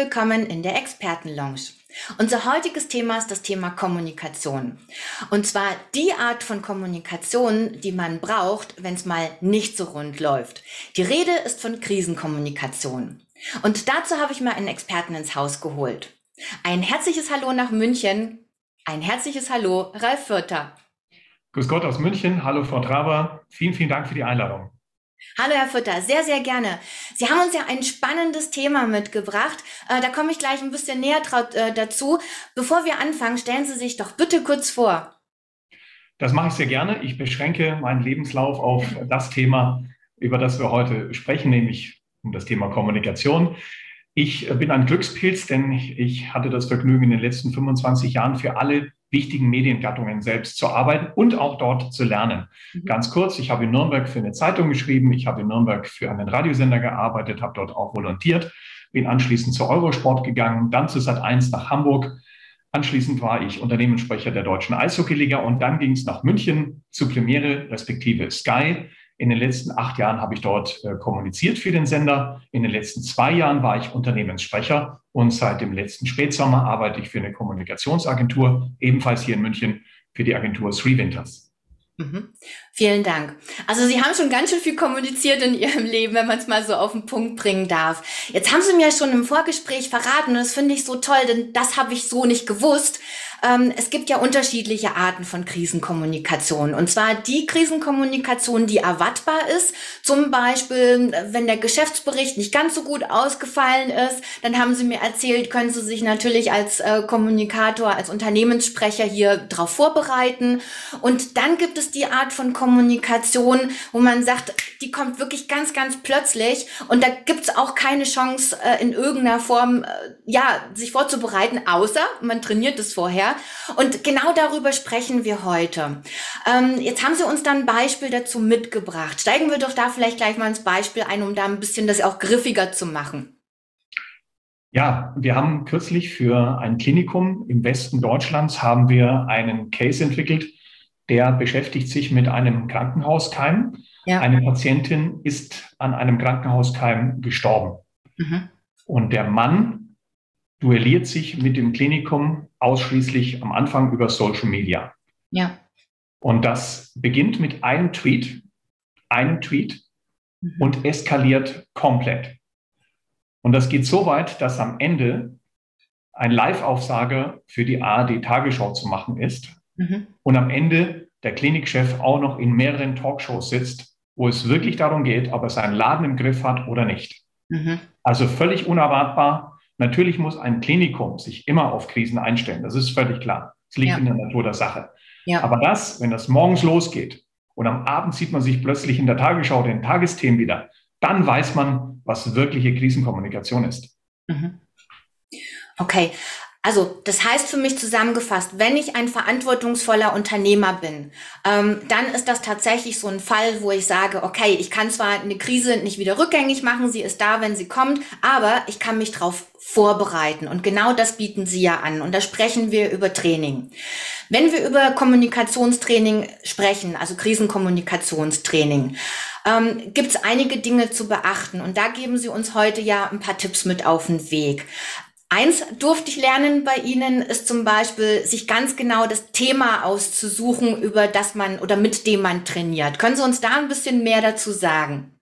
willkommen in der Expertenlounge. Unser heutiges Thema ist das Thema Kommunikation. Und zwar die Art von Kommunikation, die man braucht, wenn es mal nicht so rund läuft. Die Rede ist von Krisenkommunikation. Und dazu habe ich mir einen Experten ins Haus geholt. Ein herzliches Hallo nach München. Ein herzliches Hallo, Ralf Fürther. Grüß Gott aus München. Hallo, Frau Traber. Vielen, vielen Dank für die Einladung. Hallo Herr Fütter, sehr, sehr gerne. Sie haben uns ja ein spannendes Thema mitgebracht. Äh, da komme ich gleich ein bisschen näher äh, dazu. Bevor wir anfangen, stellen Sie sich doch bitte kurz vor. Das mache ich sehr gerne. Ich beschränke meinen Lebenslauf auf das Thema, über das wir heute sprechen, nämlich um das Thema Kommunikation. Ich bin ein Glückspilz, denn ich hatte das Vergnügen, in den letzten 25 Jahren für alle wichtigen Mediengattungen selbst zu arbeiten und auch dort zu lernen. Mhm. Ganz kurz, ich habe in Nürnberg für eine Zeitung geschrieben, ich habe in Nürnberg für einen Radiosender gearbeitet, habe dort auch volontiert, bin anschließend zu Eurosport gegangen, dann zu Sat1 nach Hamburg. Anschließend war ich Unternehmenssprecher der Deutschen Eishockeyliga und dann ging es nach München zu Premiere respektive Sky. In den letzten acht Jahren habe ich dort äh, kommuniziert für den Sender. In den letzten zwei Jahren war ich Unternehmenssprecher und seit dem letzten Spätsommer arbeite ich für eine Kommunikationsagentur, ebenfalls hier in München, für die Agentur Three Winters. Mhm. Vielen Dank. Also Sie haben schon ganz schön viel kommuniziert in Ihrem Leben, wenn man es mal so auf den Punkt bringen darf. Jetzt haben Sie mir schon im Vorgespräch verraten und das finde ich so toll, denn das habe ich so nicht gewusst. Ähm, es gibt ja unterschiedliche Arten von Krisenkommunikation. Und zwar die Krisenkommunikation, die erwartbar ist. Zum Beispiel, wenn der Geschäftsbericht nicht ganz so gut ausgefallen ist, dann haben Sie mir erzählt, können Sie sich natürlich als äh, Kommunikator, als Unternehmenssprecher hier darauf vorbereiten. Und dann gibt es die Art von Kommunikation, wo man sagt, die kommt wirklich ganz, ganz plötzlich und da gibt es auch keine Chance äh, in irgendeiner Form, äh, ja, sich vorzubereiten, außer man trainiert es vorher und genau darüber sprechen wir heute. Ähm, jetzt haben Sie uns dann ein Beispiel dazu mitgebracht. Steigen wir doch da vielleicht gleich mal ins Beispiel ein, um da ein bisschen das auch griffiger zu machen. Ja, wir haben kürzlich für ein Klinikum im Westen Deutschlands haben wir einen Case entwickelt, der beschäftigt sich mit einem Krankenhauskeim. Ja. Eine Patientin ist an einem Krankenhauskeim gestorben. Mhm. Und der Mann duelliert sich mit dem Klinikum ausschließlich am Anfang über Social Media. Ja. Und das beginnt mit einem Tweet, einem Tweet mhm. und eskaliert komplett. Und das geht so weit, dass am Ende ein Live-Aufsage für die ARD Tagesschau zu machen ist mhm. und am Ende der Klinikchef auch noch in mehreren Talkshows sitzt, wo es wirklich darum geht, ob er seinen Laden im Griff hat oder nicht. Mhm. Also völlig unerwartbar Natürlich muss ein Klinikum sich immer auf Krisen einstellen. Das ist völlig klar. Es liegt ja. in der Natur der Sache. Ja. Aber das, wenn das morgens losgeht und am Abend sieht man sich plötzlich in der Tagesschau den Tagesthemen wieder, dann weiß man, was wirkliche Krisenkommunikation ist. Mhm. Okay, also das heißt für mich zusammengefasst, wenn ich ein verantwortungsvoller Unternehmer bin, ähm, dann ist das tatsächlich so ein Fall, wo ich sage, okay, ich kann zwar eine Krise nicht wieder rückgängig machen, sie ist da, wenn sie kommt, aber ich kann mich darauf vorbereiten. Und genau das bieten Sie ja an. Und da sprechen wir über Training. Wenn wir über Kommunikationstraining sprechen, also Krisenkommunikationstraining, ähm, gibt es einige Dinge zu beachten. Und da geben Sie uns heute ja ein paar Tipps mit auf den Weg. Eins durfte ich lernen bei Ihnen, ist zum Beispiel, sich ganz genau das Thema auszusuchen, über das man oder mit dem man trainiert. Können Sie uns da ein bisschen mehr dazu sagen?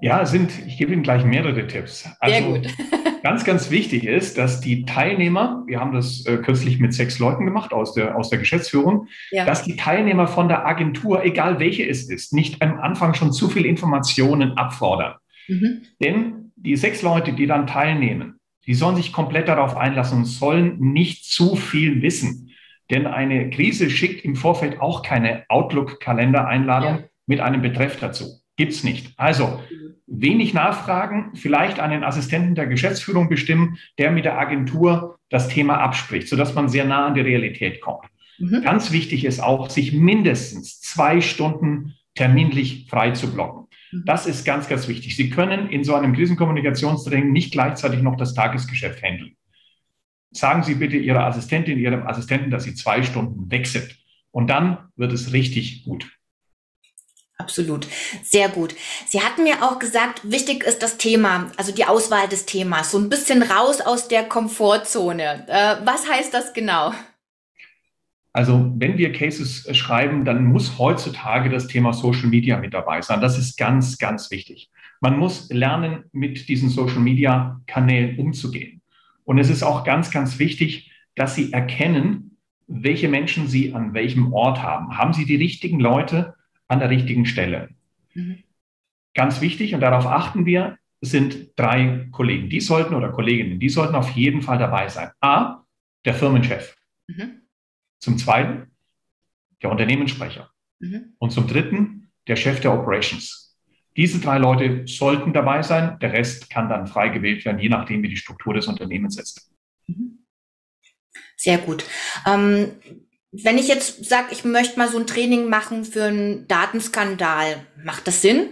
Ja, sind, ich gebe Ihnen gleich mehrere Tipps. Also, Sehr gut. ganz, ganz wichtig ist, dass die Teilnehmer, wir haben das äh, kürzlich mit sechs Leuten gemacht aus der, aus der Geschäftsführung, ja. dass die Teilnehmer von der Agentur, egal welche es ist, nicht am Anfang schon zu viel Informationen abfordern. Mhm. Denn die sechs Leute, die dann teilnehmen, die sollen sich komplett darauf einlassen und sollen nicht zu viel wissen. Denn eine Krise schickt im Vorfeld auch keine Outlook-Kalendereinladung ja. mit einem Betreff dazu. Gibt's nicht. Also wenig nachfragen, vielleicht einen Assistenten der Geschäftsführung bestimmen, der mit der Agentur das Thema abspricht, sodass man sehr nah an die Realität kommt. Mhm. Ganz wichtig ist auch, sich mindestens zwei Stunden terminlich frei zu blocken. Mhm. Das ist ganz, ganz wichtig. Sie können in so einem Krisenkommunikationstraining nicht gleichzeitig noch das Tagesgeschäft handeln. Sagen Sie bitte Ihrer Assistentin, Ihrem Assistenten, dass Sie zwei Stunden weg sind. Und dann wird es richtig gut. Absolut. Sehr gut. Sie hatten mir auch gesagt, wichtig ist das Thema, also die Auswahl des Themas, so ein bisschen raus aus der Komfortzone. Äh, was heißt das genau? Also wenn wir Cases schreiben, dann muss heutzutage das Thema Social Media mit dabei sein. Das ist ganz, ganz wichtig. Man muss lernen, mit diesen Social Media Kanälen umzugehen. Und es ist auch ganz, ganz wichtig, dass Sie erkennen, welche Menschen Sie an welchem Ort haben. Haben Sie die richtigen Leute an der richtigen Stelle? Mhm. Ganz wichtig, und darauf achten wir, sind drei Kollegen. Die sollten oder Kolleginnen, die sollten auf jeden Fall dabei sein. A, der Firmenchef. Mhm. Zum zweiten, der Unternehmenssprecher. Mhm. Und zum dritten, der Chef der Operations. Diese drei Leute sollten dabei sein. Der Rest kann dann frei gewählt werden, je nachdem, wie die Struktur des Unternehmens ist. Mhm. Sehr gut. Ähm, wenn ich jetzt sage, ich möchte mal so ein Training machen für einen Datenskandal, macht das Sinn?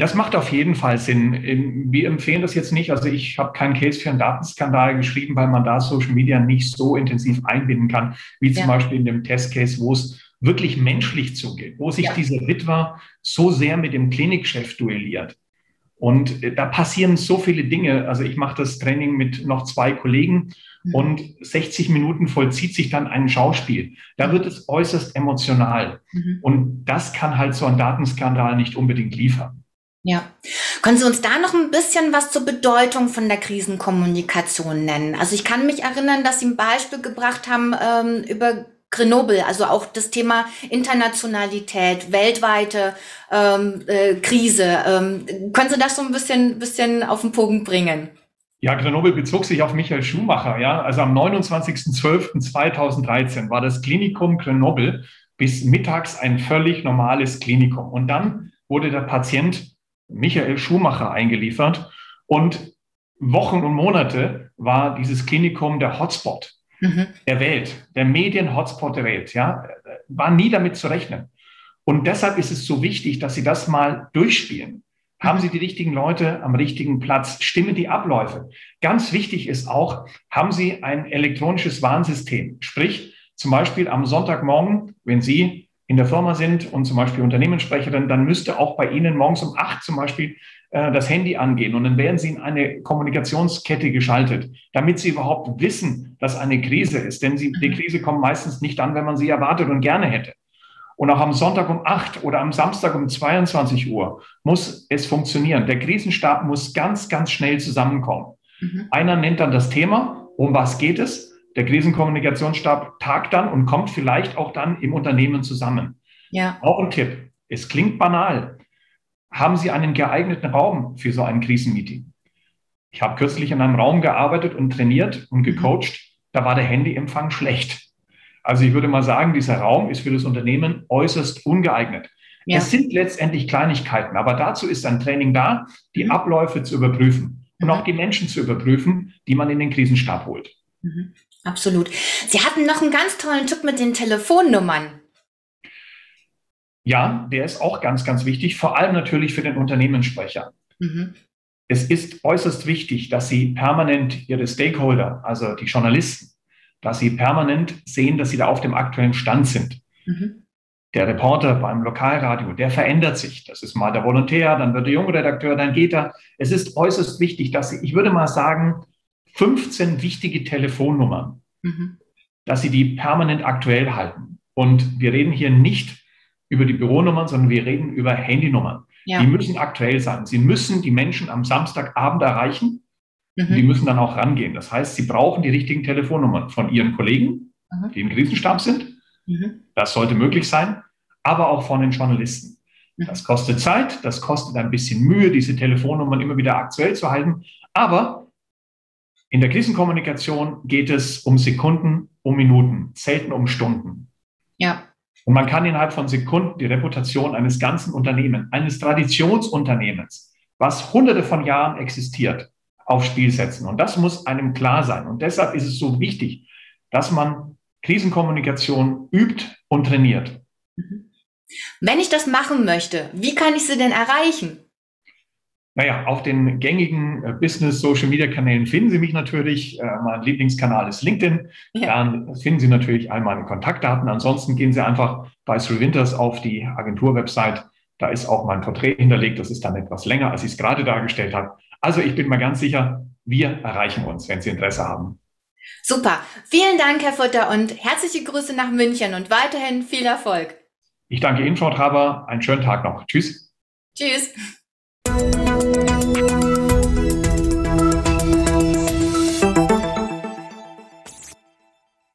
Das macht auf jeden Fall Sinn. Wir empfehlen das jetzt nicht. Also ich habe keinen Case für einen Datenskandal geschrieben, weil man da Social Media nicht so intensiv einbinden kann, wie zum ja. Beispiel in dem Testcase, wo es wirklich menschlich zugeht, wo sich ja. dieser Witwer so sehr mit dem Klinikchef duelliert. Und äh, da passieren so viele Dinge. Also ich mache das Training mit noch zwei Kollegen mhm. und 60 Minuten vollzieht sich dann ein Schauspiel. Da wird es äußerst emotional. Mhm. Und das kann halt so ein Datenskandal nicht unbedingt liefern. Ja. Können Sie uns da noch ein bisschen was zur Bedeutung von der Krisenkommunikation nennen? Also ich kann mich erinnern, dass Sie ein Beispiel gebracht haben ähm, über Grenoble, also auch das Thema Internationalität, weltweite ähm, äh, Krise. Ähm, können Sie das so ein bisschen, bisschen auf den Punkt bringen? Ja, Grenoble bezog sich auf Michael Schumacher. Ja, also am 29.12.2013 war das Klinikum Grenoble bis mittags ein völlig normales Klinikum. Und dann wurde der Patient Michael Schumacher eingeliefert und Wochen und Monate war dieses Klinikum der Hotspot mhm. der Welt, der Medien-Hotspot der Welt, ja, war nie damit zu rechnen. Und deshalb ist es so wichtig, dass Sie das mal durchspielen. Haben Sie die richtigen Leute am richtigen Platz? Stimmen die Abläufe? Ganz wichtig ist auch, haben Sie ein elektronisches Warnsystem? Sprich, zum Beispiel am Sonntagmorgen, wenn Sie in der Firma sind und zum Beispiel Unternehmenssprecherin, dann müsste auch bei Ihnen morgens um acht zum Beispiel äh, das Handy angehen und dann werden Sie in eine Kommunikationskette geschaltet, damit Sie überhaupt wissen, dass eine Krise ist. Denn sie, die mhm. Krise kommt meistens nicht an, wenn man sie erwartet und gerne hätte. Und auch am Sonntag um 8 oder am Samstag um 22 Uhr muss es funktionieren. Der Krisenstab muss ganz, ganz schnell zusammenkommen. Mhm. Einer nennt dann das Thema, um was geht es? Der Krisenkommunikationsstab tagt dann und kommt vielleicht auch dann im Unternehmen zusammen. Ja. Auch ein Tipp. Es klingt banal, haben Sie einen geeigneten Raum für so ein Krisenmeeting? Ich habe kürzlich in einem Raum gearbeitet und trainiert und gecoacht. Da war der Handyempfang schlecht. Also ich würde mal sagen, dieser Raum ist für das Unternehmen äußerst ungeeignet. Ja. Es sind letztendlich Kleinigkeiten, aber dazu ist ein Training da, die mhm. Abläufe zu überprüfen und mhm. auch die Menschen zu überprüfen, die man in den Krisenstab holt. Absolut. Sie hatten noch einen ganz tollen Tipp mit den Telefonnummern. Ja, der ist auch ganz, ganz wichtig, vor allem natürlich für den Unternehmenssprecher. Mhm. Es ist äußerst wichtig, dass Sie permanent Ihre Stakeholder, also die Journalisten, dass Sie permanent sehen, dass Sie da auf dem aktuellen Stand sind. Mhm. Der Reporter beim Lokalradio, der verändert sich. Das ist mal der Volontär, dann wird der junge Redakteur, dann geht er. Es ist äußerst wichtig, dass Sie, ich würde mal sagen, 15 wichtige Telefonnummern, mhm. dass Sie die permanent aktuell halten. Und wir reden hier nicht über die Büronummern, sondern wir reden über Handynummern. Ja. Die müssen aktuell sein. Sie müssen die Menschen am Samstagabend erreichen. Mhm. Die müssen dann auch rangehen. Das heißt, sie brauchen die richtigen Telefonnummern von ihren Kollegen, mhm. die im Krisenstab sind. Mhm. Das sollte möglich sein, aber auch von den Journalisten. Mhm. Das kostet Zeit, das kostet ein bisschen Mühe, diese Telefonnummern immer wieder aktuell zu halten. Aber in der Krisenkommunikation geht es um Sekunden, um Minuten, selten um Stunden. Ja. Und man kann innerhalb von Sekunden die Reputation eines ganzen Unternehmens, eines Traditionsunternehmens, was hunderte von Jahren existiert, aufs Spiel setzen. Und das muss einem klar sein. Und deshalb ist es so wichtig, dass man Krisenkommunikation übt und trainiert. Wenn ich das machen möchte, wie kann ich sie denn erreichen? Naja, auf den gängigen äh, Business-Social-Media-Kanälen finden Sie mich natürlich. Äh, mein Lieblingskanal ist LinkedIn. Ja. Dann finden Sie natürlich all meine Kontaktdaten. Ansonsten gehen Sie einfach bei Three Winters auf die Agentur-Website. Da ist auch mein Porträt hinterlegt. Das ist dann etwas länger, als ich es gerade dargestellt habe. Also ich bin mal ganz sicher, wir erreichen uns, wenn Sie Interesse haben. Super. Vielen Dank, Herr Futter, und herzliche Grüße nach München und weiterhin viel Erfolg. Ich danke Ihnen, Frau Traber. Einen schönen Tag noch. Tschüss. Tschüss.